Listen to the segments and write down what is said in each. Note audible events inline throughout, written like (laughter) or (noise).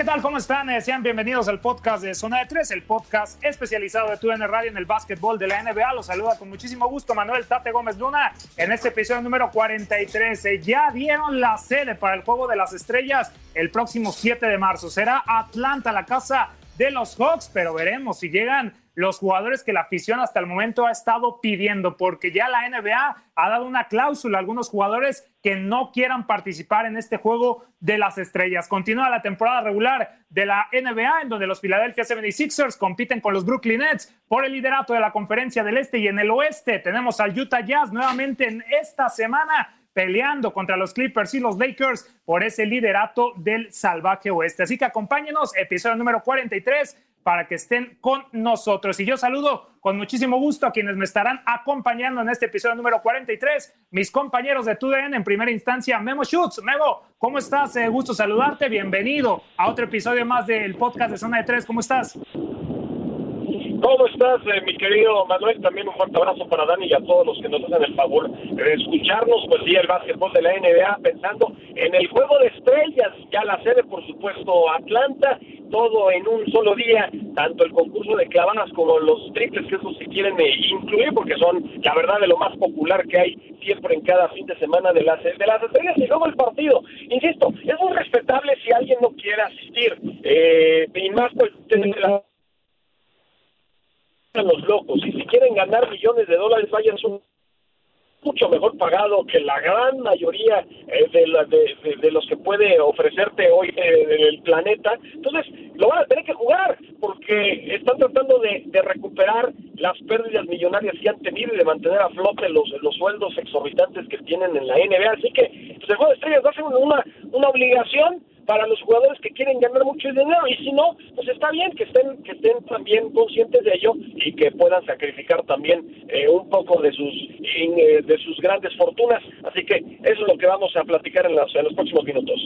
¿Qué tal? ¿Cómo están? Eh, sean bienvenidos al podcast de Zona de Tres, el podcast especializado de TUN Radio en el básquetbol de la NBA. Los saluda con muchísimo gusto Manuel Tate Gómez Luna en este episodio número 43. Eh, ya dieron la sede para el Juego de las Estrellas el próximo 7 de marzo. Será Atlanta, la casa de los Hawks, pero veremos si llegan los jugadores que la afición hasta el momento ha estado pidiendo, porque ya la NBA ha dado una cláusula a algunos jugadores que no quieran participar en este juego de las estrellas. Continúa la temporada regular de la NBA, en donde los Philadelphia 76ers compiten con los Brooklyn Nets por el liderato de la conferencia del Este y en el Oeste tenemos al Utah Jazz nuevamente en esta semana peleando contra los Clippers y los Lakers por ese liderato del salvaje oeste. Así que acompáñenos, episodio número 43 para que estén con nosotros. Y yo saludo con muchísimo gusto a quienes me estarán acompañando en este episodio número 43, mis compañeros de TUDN, en primera instancia, Memo Schutz. Memo, ¿cómo estás? Eh, gusto saludarte, bienvenido a otro episodio más del podcast de Zona de Tres. ¿Cómo estás? ¿Cómo estás, eh, mi querido Manuel? También un fuerte abrazo para Dani y a todos los que nos hacen el favor de escucharnos. Pues sí, el básquetbol de la NBA, pensando en el juego de estrellas, ya la sede, por supuesto, Atlanta, todo en un solo día, tanto el concurso de clavadas como los triples, que eso se quieren eh, incluir, porque son, la verdad, de lo más popular que hay siempre en cada fin de semana de las, de las estrellas. Y luego el partido, insisto, es muy respetable si alguien no quiere asistir, eh, y más pues, la los locos y si quieren ganar millones de dólares vayan mucho mejor pagado que la gran mayoría eh, de, la, de, los que puede ofrecerte hoy eh, el planeta. Entonces, lo van a tener que jugar porque están tratando de, recuperar las pérdidas millonarias que han tenido y de mantener a flote los, los sueldos exorbitantes que tienen en la NBA. Así que pues, el juego de estrellas va a ser una, una obligación para los jugadores que quieren ganar mucho dinero y si no, pues está bien que estén que estén también conscientes de ello y que puedan sacrificar también eh, un poco de sus eh, de sus grandes fortunas. Así que eso es lo que vamos a platicar en los, en los próximos minutos.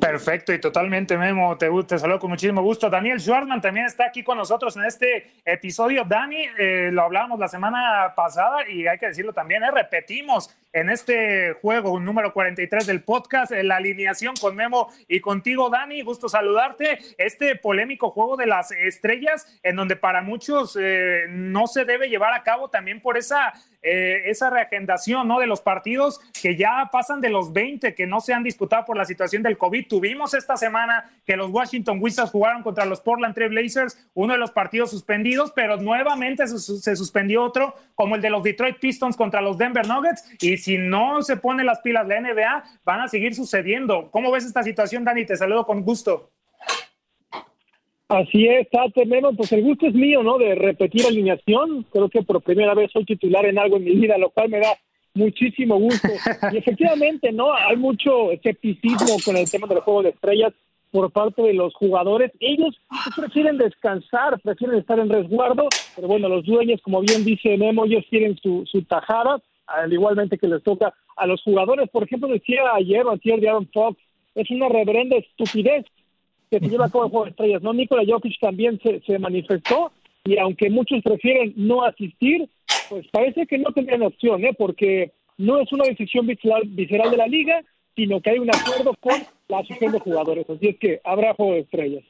Perfecto y totalmente, Memo. Te, te saludo con muchísimo gusto. Daniel Schwartman también está aquí con nosotros en este episodio. Dani, eh, lo hablábamos la semana pasada y hay que decirlo también, eh, repetimos en este juego número 43 del podcast, la alineación con Memo y contigo, Dani. Gusto saludarte. Este polémico juego de las estrellas, en donde para muchos eh, no se debe llevar a cabo también por esa eh, esa reagendación ¿no? de los partidos que ya pasan de los 20 que no se han disputado por la situación del COVID. Tuvimos esta semana que los Washington Wizards jugaron contra los Portland Trail Blazers, uno de los partidos suspendidos, pero nuevamente se, se, suspendió otro, como el de los Detroit Pistons contra los Denver Nuggets. Y si no se ponen las pilas la NBA, van a seguir sucediendo. ¿Cómo ves esta situación, Dani? Te saludo con gusto. Así es, tenemos, pues el gusto es mío, ¿no? De repetir alineación. Creo que por primera vez soy titular en algo en mi vida, lo cual me da muchísimo gusto. (laughs) Y efectivamente, ¿no? Hay mucho escepticismo con el tema del juego de estrellas por parte de los jugadores. Ellos pues, prefieren descansar, prefieren estar en resguardo, pero bueno, los dueños, como bien dice Nemo, ellos quieren su, su tajada, al igualmente que les toca a los jugadores. Por ejemplo, decía ayer o ayer de Aaron Fox, es una reverenda estupidez que se lleva a cabo el juego de estrellas, ¿no? Nikola Jokic también se, manifestó y aunque muchos prefieren no asistir, pues parece que no tendrían opción, ¿eh? Porque no es una decisión visceral, visceral de la liga, sino que hay un acuerdo con la asociación de jugadores. Así es que habrá juego de estrellas.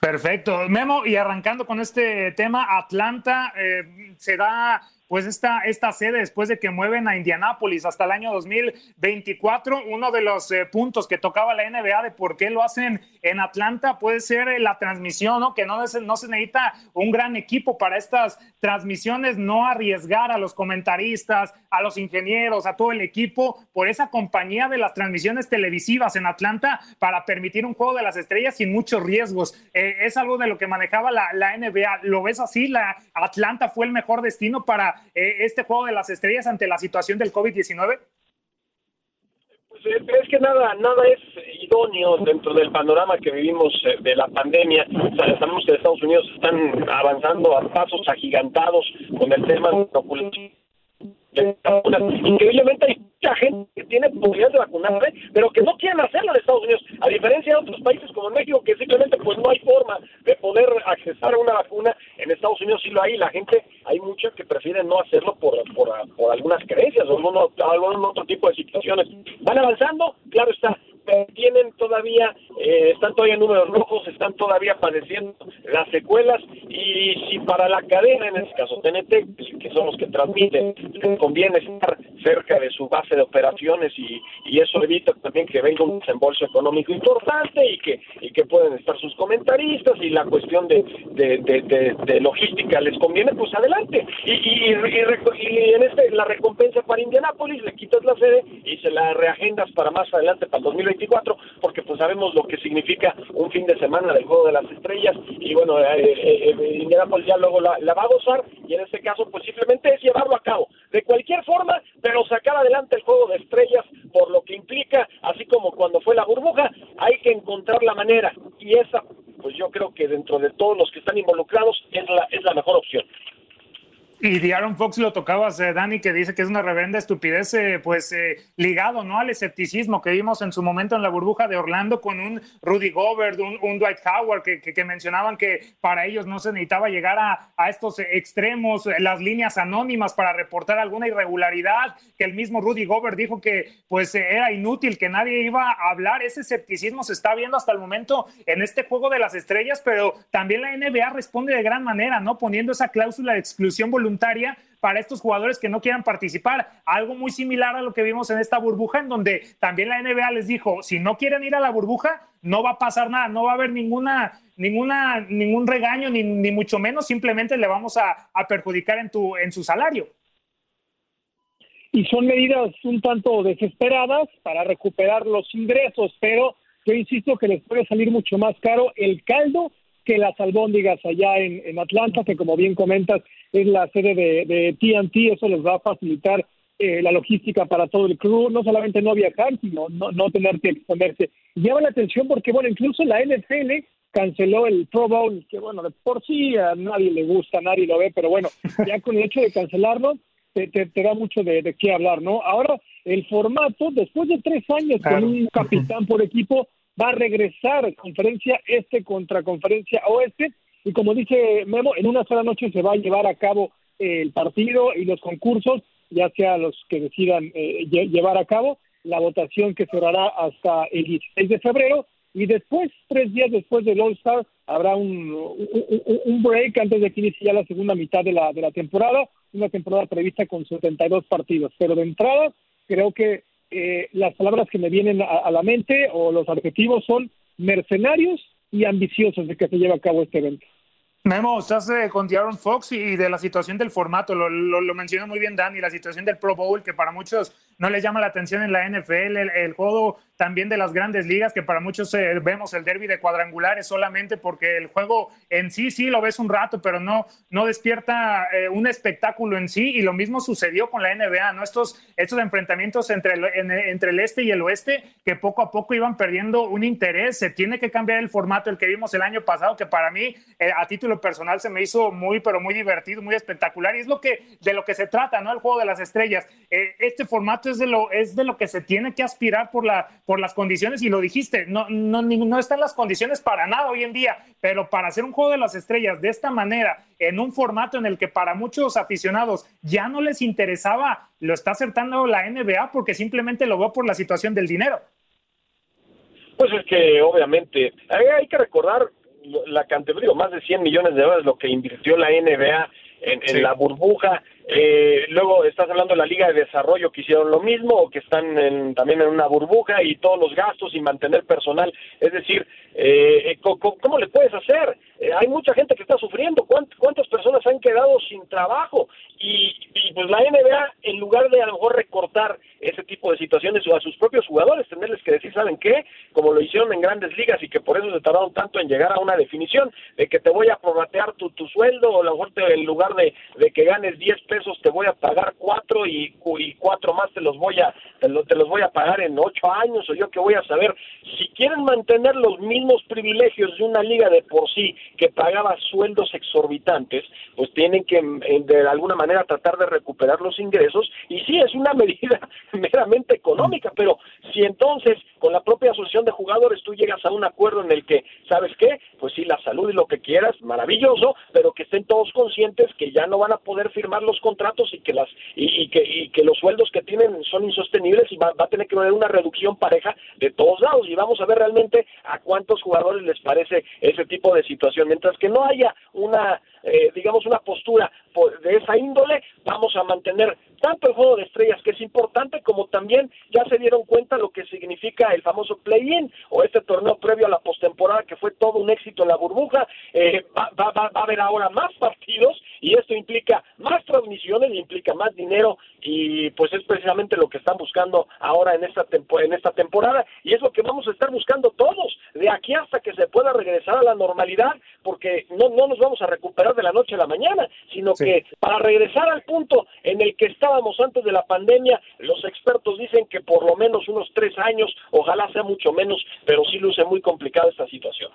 Perfecto. Memo, y arrancando con este tema, Atlanta eh, se da pues esta, esta sede después de que mueven a Indianápolis hasta el año 2024. Uno de los eh, puntos que tocaba la NBA de por qué lo hacen en Atlanta puede ser eh, la transmisión, ¿no? Que no, no se necesita un gran equipo para estas transmisiones, no arriesgar a los comentaristas, a los ingenieros, a todo el equipo por esa compañía de las transmisiones televisivas en Atlanta para permitir un juego de las estrellas sin muchos riesgos. Eh, es algo de lo que manejaba la, la, NBA. ¿Lo ves así? ¿La Atlanta fue el mejor destino para eh, este juego de las estrellas ante la situación del COVID-19? Pues, eh, es que nada, nada es idóneo dentro del panorama que vivimos de la pandemia. sabemos que Estados Unidos están avanzando a pasos agigantados con el tema de la Increíblemente hay mucha gente que tiene posibilidad de vacunarse, pero que no quieren hacerlo en Estados Unidos, a diferencia de otros países como México, que simplemente pues no hay forma de poder accesar a una vacuna. En Estados Unidos sí lo hay, la gente, hay mucha que prefieren no hacerlo por, por, por algunas creencias o algún, algún otro tipo de situaciones. Van avanzando, claro está, tienen todavía, eh, están todavía en números rojos, están todavía padeciendo las secuelas y si para la cadena, en este caso TNT, que son los que transmiten, conviene estar cerca de su base de operaciones y, y eso evita también que venga un desembolso económico importante y que, y que pueden estar sus comentaristas y la cuestión de, de, logística les conviene, pues adelante. Y, y, en este, la recompensa para Indianápolis le quitas la sede y se la reagendas para más adelante, para 2020 porque pues sabemos lo que significa un fin de semana del Juego de las Estrellas, y bueno, eh, eh, eh Indianapolis ya luego la, va a gozar, y en este caso pues simplemente es llevarlo a cabo, de cualquier forma, pero sacar adelante el Juego de Estrellas, por lo que implica, así como cuando fue la burbuja, hay que encontrar la manera, y esa pues yo creo que dentro de todos los que están involucrados es la, es la mejor opción. Y de Aaron Fox lo tocabas, eh, Dani, que dice que es una reverenda estupidez, eh, pues eh, ligado ¿no? al escepticismo que vimos en su momento en la burbuja de Orlando con un Rudy Gobert, un, Dwight Howard, que, que, mencionaban que para ellos no se necesitaba llegar a, a, estos extremos, las líneas anónimas para reportar alguna irregularidad, que el mismo Rudy Gobert dijo que pues era inútil, que nadie iba a hablar. Ese escepticismo se está viendo hasta el momento en este juego de las estrellas, pero también la NBA responde de gran manera, ¿no? Poniendo esa cláusula de exclusión voluntaria voluntaria para estos jugadores que no quieran participar. Algo muy similar a lo que vimos en esta burbuja, en donde también la NBA les dijo, si no quieren ir a la burbuja, no va a pasar nada, no va a haber ninguna, ninguna, ningún regaño, ni, ni mucho menos, simplemente le vamos a, a perjudicar en, tu, en su salario. Y son medidas un tanto desesperadas para recuperar los ingresos, pero yo insisto que les puede salir mucho más caro el caldo que las albóndigas allá en, en Atlanta, que como bien comentas es la sede de, de TNT, eso les va a facilitar eh, la logística para todo el crew, no solamente no viajar, sino no, no tener que exponerse. Llama la atención porque, bueno, incluso la NFL canceló el Pro Bowl, que bueno, de por sí a nadie le gusta, nadie lo ve, pero bueno, (laughs) ya con el hecho de cancelarlo, te, te, da mucho de, de, qué hablar, ¿no? Ahora, el formato, después de tres años con un capitán por equipo, va a regresar conferencia este contra conferencia oeste. Y como dice Memo, en una sola noche se va a llevar a cabo el partido y los concursos, ya sea los que decidan eh, llevar a cabo, la votación que cerrará hasta el 16 de febrero. Y después, tres días después del All-Star, habrá un, un, break antes de que inicie ya la segunda mitad de la, de la temporada, una temporada prevista con 72 partidos. Pero de entrada, creo que eh, las palabras que me vienen a, la mente o los adjetivos son mercenarios y ambiciosos de que se lleve a cabo este evento. Memo, estás eh, con Aaron Fox y de la situación del formato, lo, lo, lo mencionó muy bien Dani, la situación del Pro Bowl, que para muchos no les llama la atención en la NFL, el, juego también de las grandes ligas, que para muchos eh, vemos el derby de cuadrangulares solamente porque el juego en sí, sí, lo ves un rato, pero no, no despierta eh, un espectáculo en sí, y lo mismo sucedió con la NBA, ¿no? Estos, estos enfrentamientos entre el, entre el este y el oeste, que poco a poco iban perdiendo un interés, se tiene que cambiar el formato, el que vimos el año pasado, que para mí, eh, a título personal, se me hizo muy, pero muy divertido, muy espectacular, y es lo que, de lo que se trata, ¿no? El juego de las estrellas. este formato es de lo, es de lo que se tiene que aspirar por, la, por las condiciones, y lo dijiste, no, no, no están las condiciones para nada hoy en día, pero para hacer un juego de las estrellas de esta manera, en un formato en el que para muchos aficionados ya no les interesaba, lo está acertando la NBA porque simplemente lo veo por la situación del dinero. Pues es que obviamente hay, que recordar la cantidad, digo, más de 100 millones de dólares lo que invirtió la NBA en, en la burbuja, eh, luego estás hablando de la Liga de Desarrollo que hicieron lo mismo, o que están también en una burbuja y todos los gastos y mantener personal. Es decir, eh, ¿cómo, le puedes hacer? Eh, hay mucha gente que está sufriendo. ¿Cuántas personas han quedado sin trabajo? Y, pues la NBA, en lugar de a lo mejor recortar ese tipo de situaciones a sus propios jugadores, tenerles que decir, ¿saben qué? Como lo hicieron en grandes ligas y que por eso se tardaron tanto en llegar a una definición de que te voy a prorratear tu, tu sueldo o a lo mejor en lugar de, de, que ganes 10 pesos te voy a pagar 4 y, y 4 más te los voy a te, te los voy a pagar en 8 años o yo que voy a saber. Si quieren mantener los mismos privilegios de una liga de por sí que pagaba sueldos exorbitantes, pues tienen que de alguna manera tratar de recuperar los ingresos y sí es una (laughs) medida meramente económica, pero si entonces con la propia asociación de jugadores tú llegas a un acuerdo en el que, ¿sabes qué? Pues sí, la salud y lo que quieras, maravilloso, pero que estén todos conscientes que ya no van a poder firmar los y que las y, que, y que los sueldos que tienen son insostenibles y va, va a tener que haber una reducción pareja de todos lados y vamos a ver realmente a cuántos jugadores les parece ese tipo de situación. Mientras que no haya una, eh, digamos, una postura de esa índole, vamos a mantener tanto el juego de estrellas, que es importante, como también ya se dieron cuenta lo que significa el famoso play-in o este torneo previo a la postemporada, que fue todo un éxito en la burbuja. Eh, va, va, va, a haber ahora más partidos y esto implica más transmisiones, implica más dinero y pues es precisamente lo que están buscando ahora en esta, en esta temporada y es lo que vamos a estar buscando todos de aquí hasta que se pueda regresar a la normalidad, porque no, no nos vamos a recuperar de la noche a la mañana, sino que para regresar al punto en el que estábamos antes de la pandemia, los expertos dicen que por lo menos unos tres años, ojalá sea mucho menos, pero sí luce muy complicada esta situación.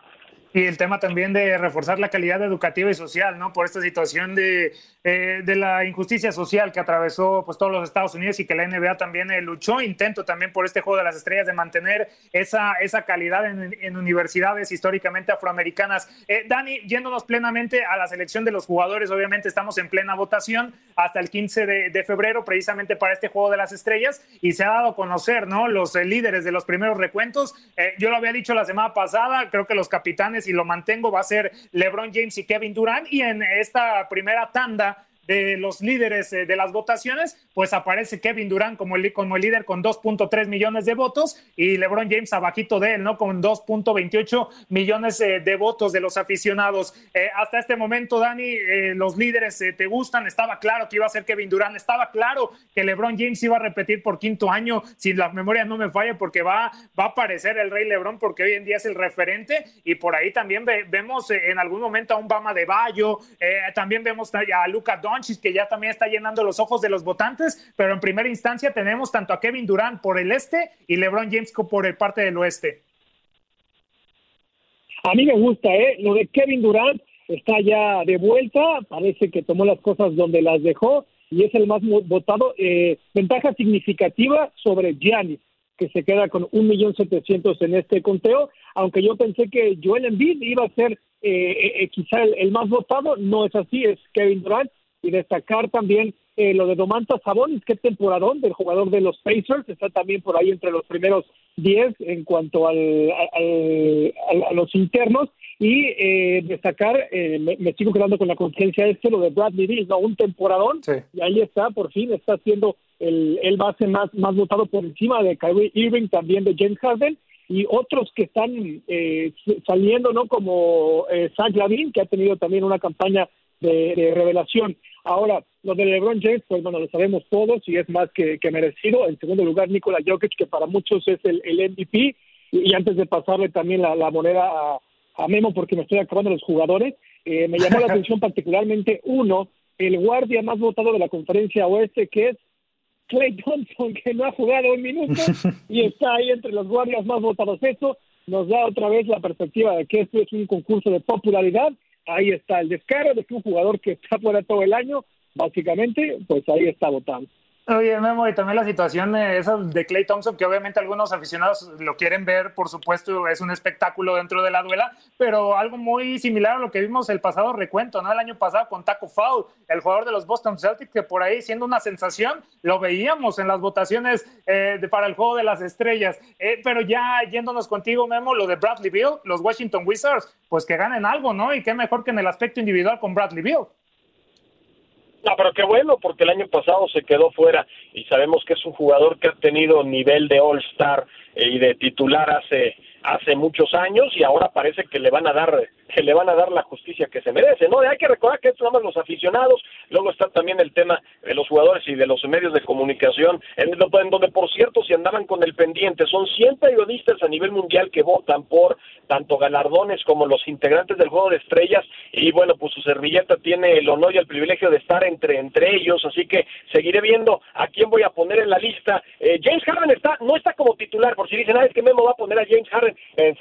Y el tema también de reforzar la calidad educativa y social, ¿no? Por esta situación de, eh, de la injusticia social que atravesó pues, todos los Estados Unidos y que la NBA también eh, luchó, intento también por este juego de las estrellas de mantener esa, esa calidad en, universidades históricamente afroamericanas. Eh, Dani, yéndonos plenamente a la selección de los jugadores, obviamente estamos en plena votación hasta el 15 de, de febrero, precisamente para este juego de las estrellas, y se ha dado a conocer, ¿no? Los líderes de los primeros recuentos. yo lo había dicho la semana pasada, creo que los capitanes y lo mantengo, va a ser LeBron James y Kevin Durant. Y en esta primera tanda de los líderes eh, de las votaciones, pues aparece Kevin Durant como el, como el líder con 2.3 millones de votos y LeBron James abajito de él, ¿no? Con 2.28 millones eh, de votos de los aficionados. Eh, hasta este momento, Dani, los líderes te gustan, estaba claro que iba a ser Kevin Durant, estaba claro que LeBron James iba a repetir por quinto año, si la memoria no me falla, porque va, va a aparecer el rey LeBron, porque hoy en día es el referente y por ahí también vemos en algún momento a un Bama de Bayo, también vemos a Luca Don que ya también está llenando los ojos de los votantes, pero en primera instancia tenemos tanto a Kevin Durant por el este y LeBron James por el parte del oeste. A mí me gusta, ¿eh? Lo de Kevin Durant está ya de vuelta, parece que tomó las cosas donde las dejó y es el más votado. Eh, ventaja significativa sobre Giannis, que se queda con un millón setecientos en este conteo, aunque yo pensé que Joel Embiid iba a ser eh, eh, eh quizá el, el, más votado, no es así, es Kevin Durant y destacar también eh, lo de Domantas Sabonis, que temporadón del jugador de los Pacers, está también por ahí entre los primeros 10 en cuanto al, a los internos, y eh, destacar, eh, me, sigo quedando con la conciencia este, lo de Bradley Beal, ¿no? Un temporadón, y ahí está, por fin, está siendo el, el base más, más votado por encima de Kyrie Irving, también de James Harden, y otros que están eh, saliendo, ¿no? Como eh, Zach Lavin, que ha tenido también una campaña de, revelación. Ahora, lo de LeBron James, pues bueno, lo sabemos todos y es más que, merecido. En segundo lugar, Nikola Jokic, que para muchos es el, el MVP. Y, antes de pasarle también la, moneda a, a, Memo, porque me estoy acabando los jugadores, eh, me llamó la (laughs) atención particularmente uno, el guardia más votado de la conferencia oeste, que es Clay Thompson, que no ha jugado un minuto (laughs) y está ahí entre los guardias más votados. Eso nos da otra vez la perspectiva de que esto es un concurso de popularidad ahí está el descaro de que un jugador que está fuera todo el año, básicamente, pues ahí está votando. Oye, Memo, y también la situación esa de Clay Thompson, que obviamente algunos aficionados lo quieren ver, por supuesto, es un espectáculo dentro de la duela, pero algo muy similar a lo que vimos el pasado recuento, ¿no? El año pasado con Taco Fall, el jugador de los Boston Celtics, que por ahí siendo una sensación, lo veíamos en las votaciones eh, para el juego de las estrellas. Eh, pero ya yéndonos contigo, Memo, lo de Bradley Bill, los Washington Wizards, pues que ganen algo, ¿no? Y qué mejor que en el aspecto individual con Bradley Bill. No, pero qué bueno, porque el año pasado se quedó fuera y sabemos que es un jugador que ha tenido nivel de All-Star eh, y de titular hace hace muchos años y ahora parece que le van a dar que le van a dar la justicia que se merece, ¿no? Hay que recordar que estos son los aficionados, luego está también el tema de los jugadores y de los medios de comunicación, en, donde por cierto se andaban con el pendiente, son 100 periodistas a nivel mundial que votan por tanto galardones como los integrantes del Juego de Estrellas y bueno, pues su servilleta tiene el honor y el privilegio de estar entre entre ellos, así que seguiré viendo a quién voy a poner en la lista. Eh, James Harden está no está como titular, por si dicen, ah, es que Memo va a poner a James Harden, James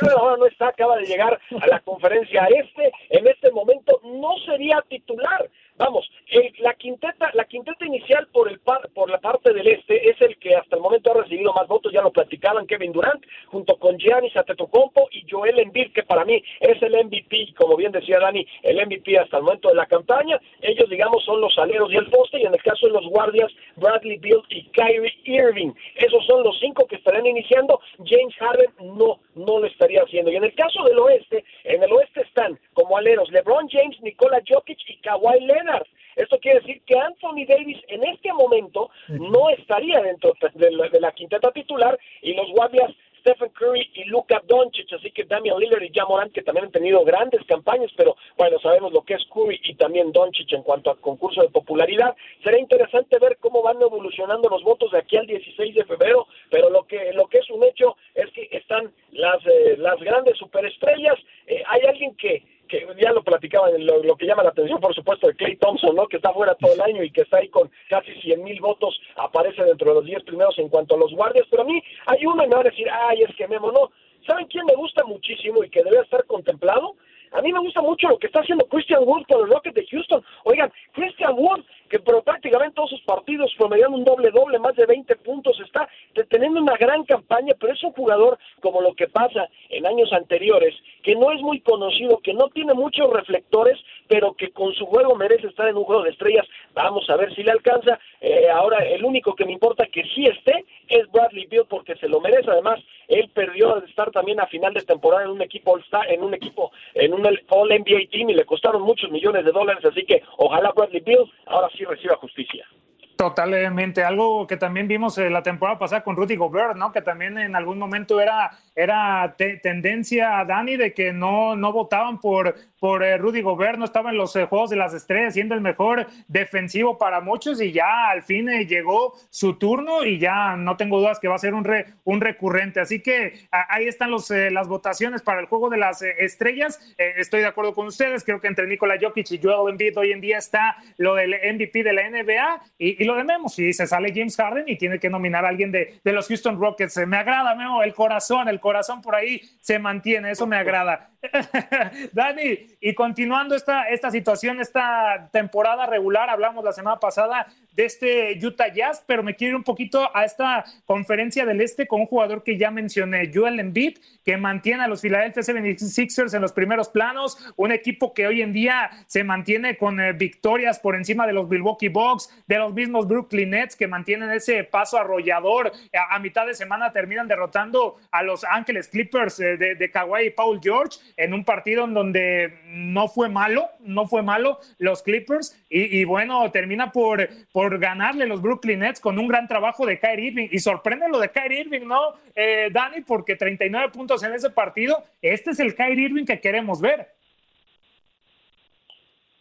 Harden ahora no está, acaba de llegar a la conferencia este, en este momento no sería titular. Vamos, la quinteta, la quinteta inicial por el por la parte del este es el que hasta el momento ha recibido más votos, ya lo platicaban Kevin Durant, junto con Giannis Antetokounmpo y Joel Embiid, que para mí es el MVP, como bien decía Dani, el MVP hasta el momento de la campaña. Ellos, digamos, son los aleros y el poste, y en el caso de los guardias, Bradley Bill y Kyrie Irving. Esos son los cinco que estarán iniciando. James Harden no, no lo estaría haciendo. Y en el caso del oeste, en el oeste están como aleros LeBron James, Nikola Jokic y Kawhi Leonard. Esto quiere decir que Anthony Davis en este momento no estaría dentro de la, quinteta titular y los guardias Stephen Curry y Luka Doncic, así que Damian Lillard y Jamorant que también han tenido grandes campañas, pero bueno, sabemos lo que es Curry y también Doncic en cuanto a concurso de popularidad. Será interesante ver cómo van evolucionando los votos de aquí al 16 de febrero, pero lo que lo que es un hecho es que están las eh, las grandes superestrellas. Eh, hay alguien que que ya lo platicaba, lo, lo, que llama la atención, por supuesto, de Clay Thompson, ¿no? Que está fuera todo el año y que está ahí con casi 100 mil votos, aparece dentro de los 10 primeros en cuanto a los guardias, pero a mí hay uno y me va a decir, ay, es que Memo, no. ¿Saben quién me gusta muchísimo y que debe estar contemplado? A mí me gusta mucho lo que está haciendo Christian Wood con los Rockets de Houston. Oigan, Christian Wood, que pero prácticamente todos sus partidos promediando un doble-doble, más de 20 puntos, está teniendo una gran campaña, pero es un jugador como lo que pasa en años anteriores, que no es muy conocido, que no tiene muchos reflectores, pero que con su juego merece estar en un juego de estrellas. Vamos a ver si le alcanza. Eh, ahora, el único que me importa que sí esté es Bradley Beal, porque se lo merece. Además, él perdió de estar también a final de temporada en un equipo All-Star, en un equipo, en un All-NBA Team y le costaron muchos millones de dólares. Así que ojalá Bradley Beal ahora sí reciba justicia. Totalmente, algo que también vimos eh, la temporada pasada con Rudy Gobert, ¿no? Que también en algún momento era, era tendencia a Dani de que no, no votaban por, por eh, Rudy Gobert, no estaba en los eh, Juegos de las Estrellas, siendo el mejor defensivo para muchos y ya al fin llegó su turno y ya no tengo dudas que va a ser un, un recurrente. Así que ahí están los, las votaciones para el Juego de las Estrellas. estoy de acuerdo con ustedes, creo que entre Nikola Jokic y Joel Embiid hoy en día está lo del MVP de la NBA y lo de Memo, si se sale James Harden y tiene que nominar a alguien de, de los Houston Rockets, me agrada, Memo, el corazón, el corazón por ahí se mantiene, eso me agrada. (laughs) Dani, y continuando esta, esta situación, esta temporada regular, hablamos la semana pasada de este Utah Jazz, pero me quiero ir un poquito a esta conferencia del Este con un jugador que ya mencioné, Joel Embiid, que mantiene a los Philadelphia 76ers en los primeros planos, un equipo que hoy en día se mantiene con eh, victorias por encima de los Milwaukee Bucks, de los mismos Brooklyn Nets que mantienen ese paso arrollador. A, mitad de semana terminan derrotando a los Ángeles Clippers eh, de, de Kawhi y Paul George en un partido en donde no fue malo, no fue malo los Clippers y, bueno, termina por, por ganarle los Brooklyn Nets con un gran trabajo de Kyrie Irving y sorprende lo de Kyrie Irving, ¿no, eh, Dani? Porque 39 puntos en ese partido, este es el Kyrie Irving que queremos ver.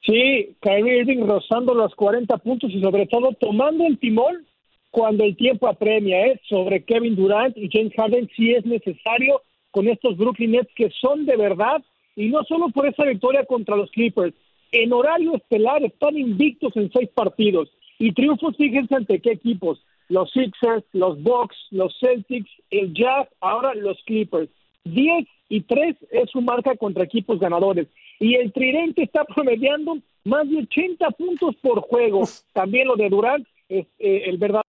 Sí, Kyrie Irving rozando los 40 puntos y sobre todo tomando el timón cuando el tiempo apremia, ¿eh? sobre Kevin Durant y James Harden si es necesario con estos Brooklyn Nets que son de verdad y no solo por esa victoria contra los Clippers. En horario estelar están invictos en seis partidos y triunfos, fíjense ante qué equipos. Los Sixers, los Bucks, los Celtics, el Jazz, ahora los Clippers. 10 y 3 es su marca contra equipos ganadores. Y el tridente está (laughs) promediando más de 80 puntos por juego. También lo de Durant, es, eh, el verdadero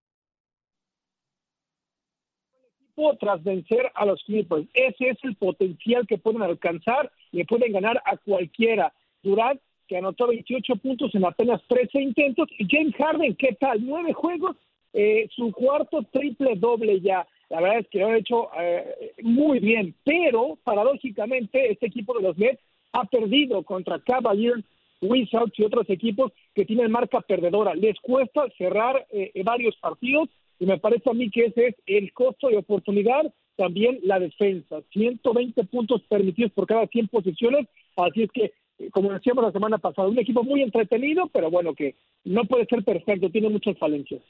tras vencer a los Clippers. Ese es el potencial que pueden alcanzar y pueden ganar a cualquiera. Durant, que anotó 28 puntos en apenas 13 intentos, y James Harden, ¿qué tal? Nueve juegos, eh, su cuarto triple doble ya. La verdad es que lo ha hecho eh, muy bien, pero paradójicamente este equipo de los Nets ha perdido contra Cavaliers, Wizards y otros equipos que tienen marca perdedora. Les cuesta cerrar eh, varios partidos y me parece a mí que ese es el costo de oportunidad. También la defensa, 120 puntos permitidos por cada 100 posiciones. Así es que, eh, como decíamos la semana pasada, un equipo muy entretenido, pero bueno, que no puede ser perfecto, tiene muchas falencias.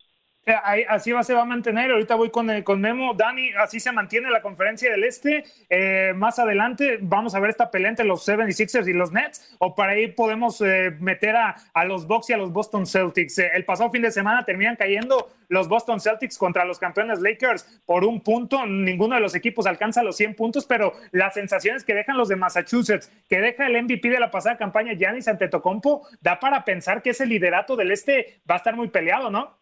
Eh, así va, se va a mantener. Ahorita voy con, eh, con Memo. Dani, así se mantiene la conferencia del Este. Eh, más adelante vamos a ver esta pelea entre los 76ers y los Nets. O para ahí podemos meter a, a, los Bucks y a los Boston Celtics. el pasado fin de semana terminan cayendo los Boston Celtics contra los campeones Lakers por un punto. Ninguno de los equipos alcanza los 100 puntos, pero las sensaciones que dejan los de Massachusetts, que deja el MVP de la pasada campaña, Giannis Antetokounmpo, da para pensar que ese liderato del Este va a estar muy peleado, ¿no?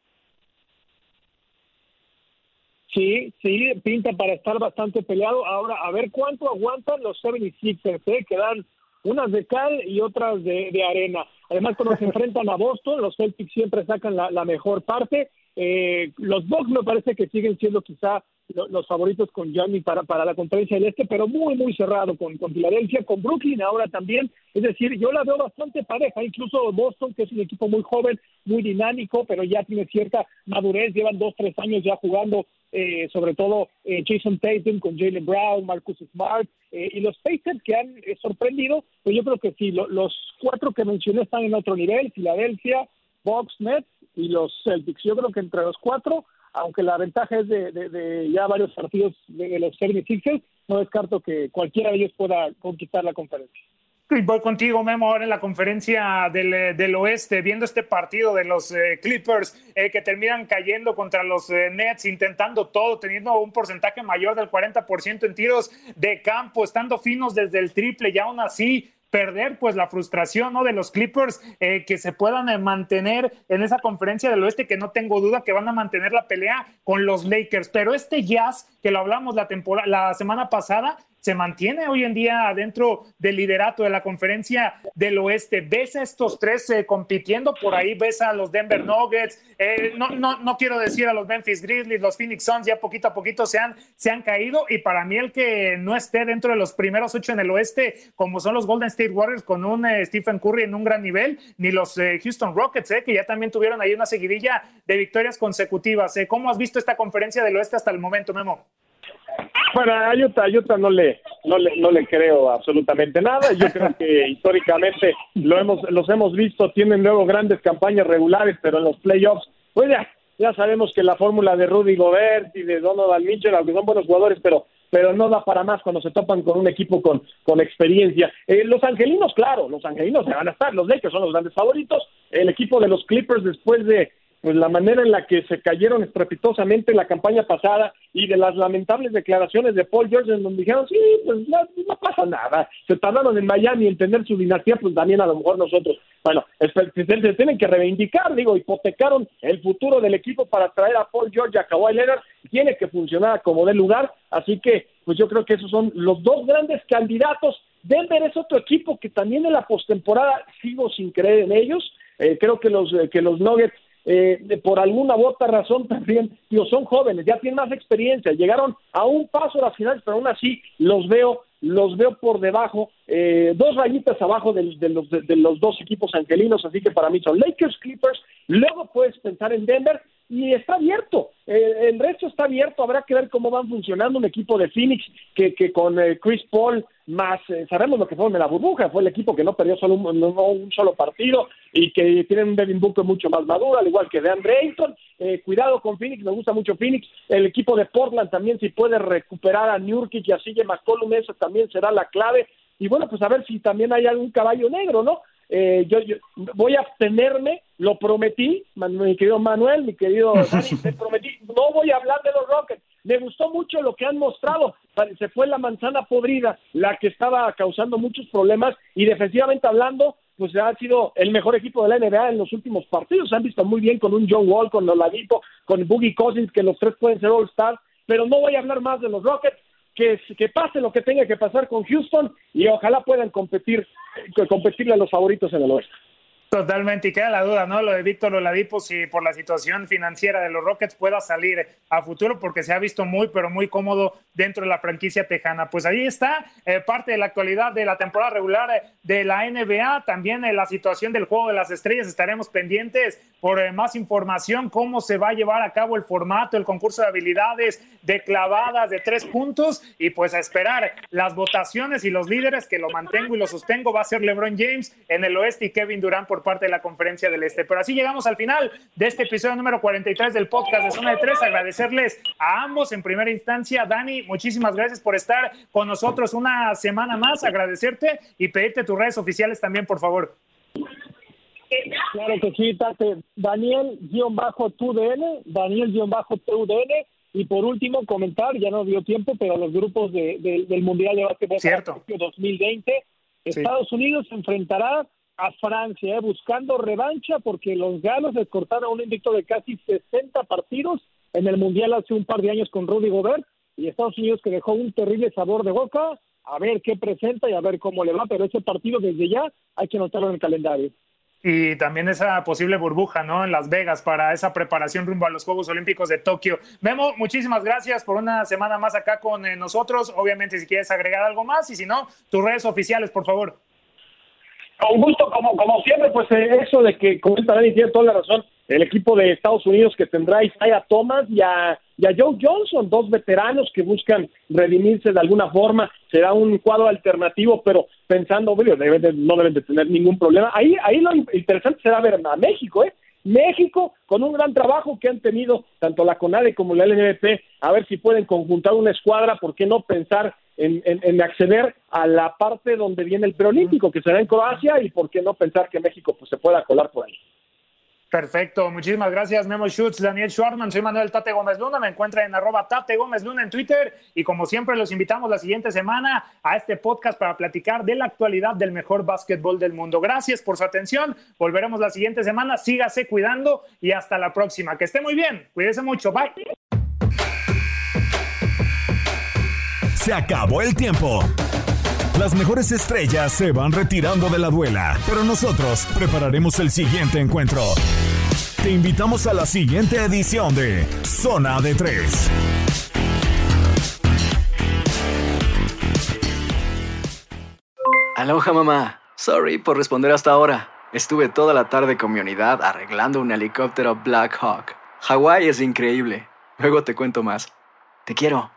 Sí, sí, pinta para estar bastante peleado. Ahora, a ver cuánto aguantan los 76ers, ¿eh? que dan unas de cal y otras de, arena. Además, cuando se (laughs) enfrentan a Boston, los Celtics siempre sacan la, mejor parte. Eh, los Bucks me parece que siguen siendo quizá los favoritos con Gianni para, para la conferencia del Este, pero muy, muy cerrado con, con Filadelfia, con Brooklyn ahora también. Es decir, yo la veo bastante pareja, incluso Boston, que es un equipo muy joven, muy dinámico, pero ya tiene cierta madurez, llevan dos, tres años ya jugando, eh, sobre todo eh, Jason Tatum con Jalen Brown, Marcus Smart, eh, y los Pacers que han sorprendido, pues yo creo que sí, los cuatro que mencioné están en otro nivel, Filadelfia, Bucks, Nets y los Celtics. Yo creo que entre los cuatro aunque la ventaja es de, ya varios partidos de, los 76 no descarto que cualquiera de ellos pueda conquistar la conferencia. Voy contigo, Memo, ahora en la conferencia del, oeste, viendo este partido de los eh, Clippers eh, que terminan cayendo contra los eh, Nets, intentando todo, teniendo un porcentaje mayor del 40% en tiros de campo, estando finos desde el triple y aún así perder pues la frustración ¿no? de los Clippers eh, que se puedan eh, mantener en esa conferencia del oeste que no tengo duda que van a mantener la pelea con los Lakers pero este Jazz que lo hablamos la temporada la semana pasada se mantiene hoy en día dentro del liderato de la conferencia del oeste. ¿Ves a estos tres eh, compitiendo por ahí? ¿Ves a los Denver Nuggets? Eh, no, no, no, quiero decir a los Memphis Grizzlies, los Phoenix Suns ya poquito a poquito se han, se han caído y para mí el que no esté dentro de los primeros ocho en el oeste, como son los Golden State Warriors con un eh, Stephen Curry en un gran nivel, ni los Houston Rockets, que ya también tuvieron ahí una seguidilla de victorias consecutivas. ¿Cómo has visto esta conferencia del oeste hasta el momento, Memo? Bueno, a Utah, no le, no le, no le creo absolutamente nada. Yo creo que (laughs) históricamente lo hemos, los hemos visto, tienen luego grandes campañas regulares, pero en los playoffs, pues ya, ya sabemos que la fórmula de Rudy Gobert y de Donovan Mitchell, aunque son buenos jugadores, pero pero no da para más cuando se topan con un equipo con, con experiencia. Eh, los angelinos, claro, los angelinos se van a estar, los Lakers son los grandes favoritos, el equipo de los Clippers después de pues la manera en la que se cayeron estrepitosamente en la campaña pasada y de las lamentables declaraciones de Paul George en donde dijeron, sí, pues no, pasa nada, se tardaron en Miami en tener su dinastía, pues también a lo mejor nosotros, bueno, se, tienen que reivindicar, digo, hipotecaron el futuro del equipo para traer a Paul George a Kawhi Leonard, tiene que funcionar como de lugar, así que pues yo creo que esos son los dos grandes candidatos. Denver es otro equipo que también en la postemporada sigo sin creer en ellos, eh, creo que los, eh, que los Nuggets eh, por alguna u otra razón también, tío, son jóvenes, ya tienen más experiencia, llegaron a un paso a las finales, pero aún así los veo, los veo por debajo, eh, dos rayitas abajo de, los, de, los dos equipos angelinos, así que para mí son Lakers, Clippers, luego puedes pensar en Denver y está abierto, eh, el resto está abierto, habrá que ver cómo van funcionando un equipo de Phoenix que, que con Chris Paul más eh, sabemos lo que fue en la burbuja, fue el equipo que no perdió solo un, solo partido y que tiene un Devin Booker mucho más maduro, al igual que de Andre Ayton. Eh, cuidado con Phoenix, me gusta mucho Phoenix. El equipo de Portland también, si puede recuperar a Nurkic y a CJ McCollum, eso también será la clave. Y bueno, pues a ver si también hay algún caballo negro, ¿no? Eh, yo, yo, voy a abstenerme, lo prometí, mi querido Manuel, mi querido (laughs) Dani, te prometí, no voy a hablar de los Rockets. Me gustó mucho lo que han mostrado. Se fue la manzana podrida, la que estaba causando muchos problemas y defensivamente hablando, pues ha sido el mejor equipo de la NBA en los últimos partidos. Se han visto muy bien con un John Wall, con Oladito, con Boogie Cousins, que los tres pueden ser All-Star. Pero no voy a hablar más de los Rockets. Que, pase lo que tenga que pasar con Houston y ojalá puedan competir, competirle a los favoritos en el oeste. Totalmente, y queda la duda, ¿no? Lo de Víctor Oladipo, si por la situación financiera de los Rockets pueda salir a futuro, porque se ha visto muy, pero muy cómodo dentro de la franquicia tejana. Pues ahí está eh, parte de la actualidad de la temporada regular eh, de la NBA, también eh, la situación del juego de las estrellas. Estaremos pendientes por más información, cómo se va a llevar a cabo el formato, el concurso de habilidades, de clavadas, de tres puntos, y pues a esperar las votaciones y los líderes, que lo mantengo y lo sostengo, va a ser LeBron James en el oeste y Kevin Durant por parte de la Conferencia del Este. Pero así llegamos al final de este episodio número 43 del podcast de Zona de Tres. Agradecerles a ambos en primera instancia. Dani, muchísimas gracias por estar con nosotros una semana más. Agradecerte y pedirte tus redes oficiales también, por favor. Claro que sí, Tate. Daniel-TUDN, Daniel-TUDN. Y por último, comentar, ya no dio tiempo, pero los grupos de, del Mundial de Básquetbol Cierto. 2020, Estados Unidos se enfrentará a Francia, eh, buscando revancha porque los galos les cortaron un invicto de casi 60 partidos en el Mundial hace un par de años con Rudy Gobert y Estados Unidos que dejó un terrible sabor de boca, a ver qué presenta y a ver cómo le va, pero ese partido desde ya hay que anotarlo en el calendario. Y también esa posible burbuja, ¿no? En Las Vegas para esa preparación rumbo a los Juegos Olímpicos de Tokio. Memo, muchísimas gracias por una semana más acá con eh, nosotros. Obviamente, si quieres agregar algo más y si no, tus redes oficiales, por favor. Con gusto, como, como siempre, pues eh, eso de que comenta Dani tiene toda la razón. El equipo de Estados Unidos que tendrá a Isaiah Thomas y a, Joe Johnson, dos veteranos que buscan redimirse de alguna forma. Será un cuadro alternativo, pero pensando, no deben de tener ningún problema. Ahí, ahí lo interesante será ver a México, ¿eh? México, con un gran trabajo que han tenido tanto la CONADE como la LNBP, a ver si pueden conjuntar una escuadra, ¿por qué no pensar en, acceder a la parte donde viene el preolímpico, que será en Croacia, y por qué no pensar que México pues, se pueda colar por ahí. Perfecto, muchísimas gracias Memo Schutz, Daniel Schwartman, soy Manuel Tate Gómez Luna, me encuentran en arroba Tate Gómez Luna en Twitter y como siempre los invitamos la siguiente semana a este podcast para platicar de la actualidad del mejor básquetbol del mundo. Gracias por su atención, volveremos la siguiente semana, sígase cuidando y hasta la próxima. Que esté muy bien, cuídese mucho, bye. Se acabó el tiempo. Las mejores estrellas se van retirando de la duela, pero nosotros prepararemos el siguiente encuentro. Te invitamos a la siguiente edición de Zona de Tres. Aloha mamá. Sorry por responder hasta ahora. Estuve toda la tarde con mi unidad arreglando un helicóptero Black Hawk. Hawái es increíble. Luego te cuento más. Te quiero.